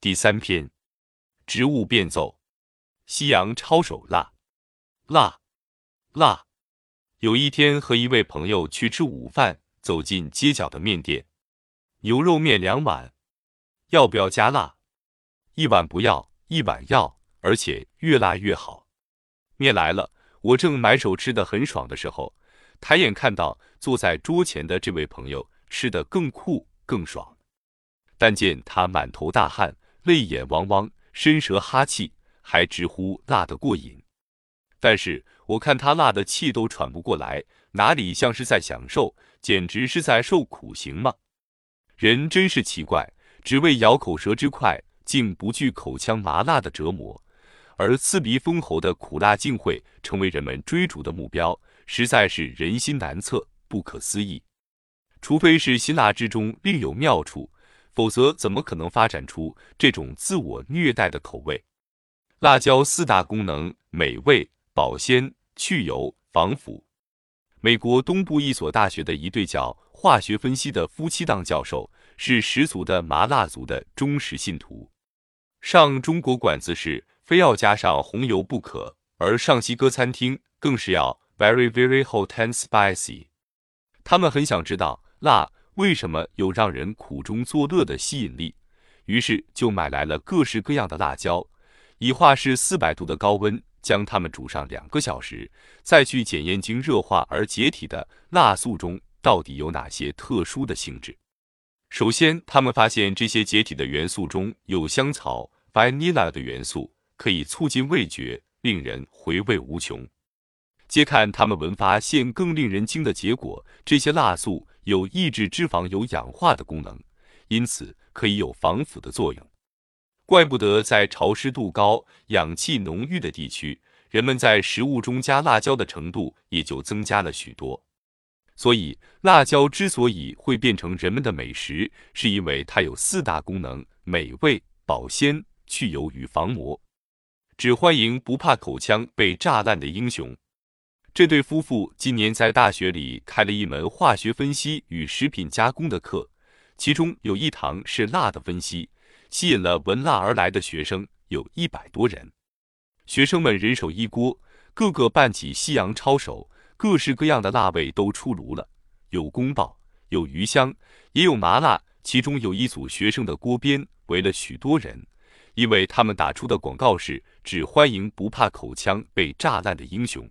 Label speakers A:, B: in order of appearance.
A: 第三篇，植物变奏，夕阳抄手辣，辣，辣。有一天和一位朋友去吃午饭，走进街角的面店，牛肉面两碗，要不要加辣？一碗不要，一碗要，而且越辣越好。面来了，我正满手吃的很爽的时候，抬眼看到坐在桌前的这位朋友吃的更酷更爽，但见他满头大汗。泪眼汪汪，伸舌哈气，还直呼辣得过瘾。但是我看他辣的气都喘不过来，哪里像是在享受，简直是在受苦刑吗？人真是奇怪，只为咬口舌之快，竟不惧口腔麻辣的折磨，而刺鼻封喉的苦辣竟会成为人们追逐的目标，实在是人心难测，不可思议。除非是辛辣之中另有妙处。否则，怎么可能发展出这种自我虐待的口味？辣椒四大功能：美味、保鲜、去油、防腐。美国东部一所大学的一对叫化学分析的夫妻档教授，是十足的麻辣族的忠实信徒。上中国馆子是非要加上红油不可，而上西哥餐厅更是要 very very hot and spicy。他们很想知道辣。为什么有让人苦中作乐的吸引力？于是就买来了各式各样的辣椒，以化氏四百度的高温将它们煮上两个小时，再去检验经热化而解体的辣素中到底有哪些特殊的性质。首先，他们发现这些解体的元素中有香草 （vanilla） 的元素，可以促进味觉，令人回味无穷。接看他们闻发现更令人惊的结果：这些辣素。有抑制脂肪有氧化的功能，因此可以有防腐的作用。怪不得在潮湿度高、氧气浓郁的地区，人们在食物中加辣椒的程度也就增加了许多。所以，辣椒之所以会变成人们的美食，是因为它有四大功能：美味、保鲜、去油与防磨。只欢迎不怕口腔被炸烂的英雄。这对夫妇今年在大学里开了一门化学分析与食品加工的课，其中有一堂是辣的分析，吸引了闻辣而来的学生有一百多人。学生们人手一锅，个个扮起西洋抄手，各式各样的辣味都出炉了，有宫爆，有鱼香，也有麻辣。其中有一组学生的锅边围了许多人，因为他们打出的广告是“只欢迎不怕口腔被炸烂的英雄”。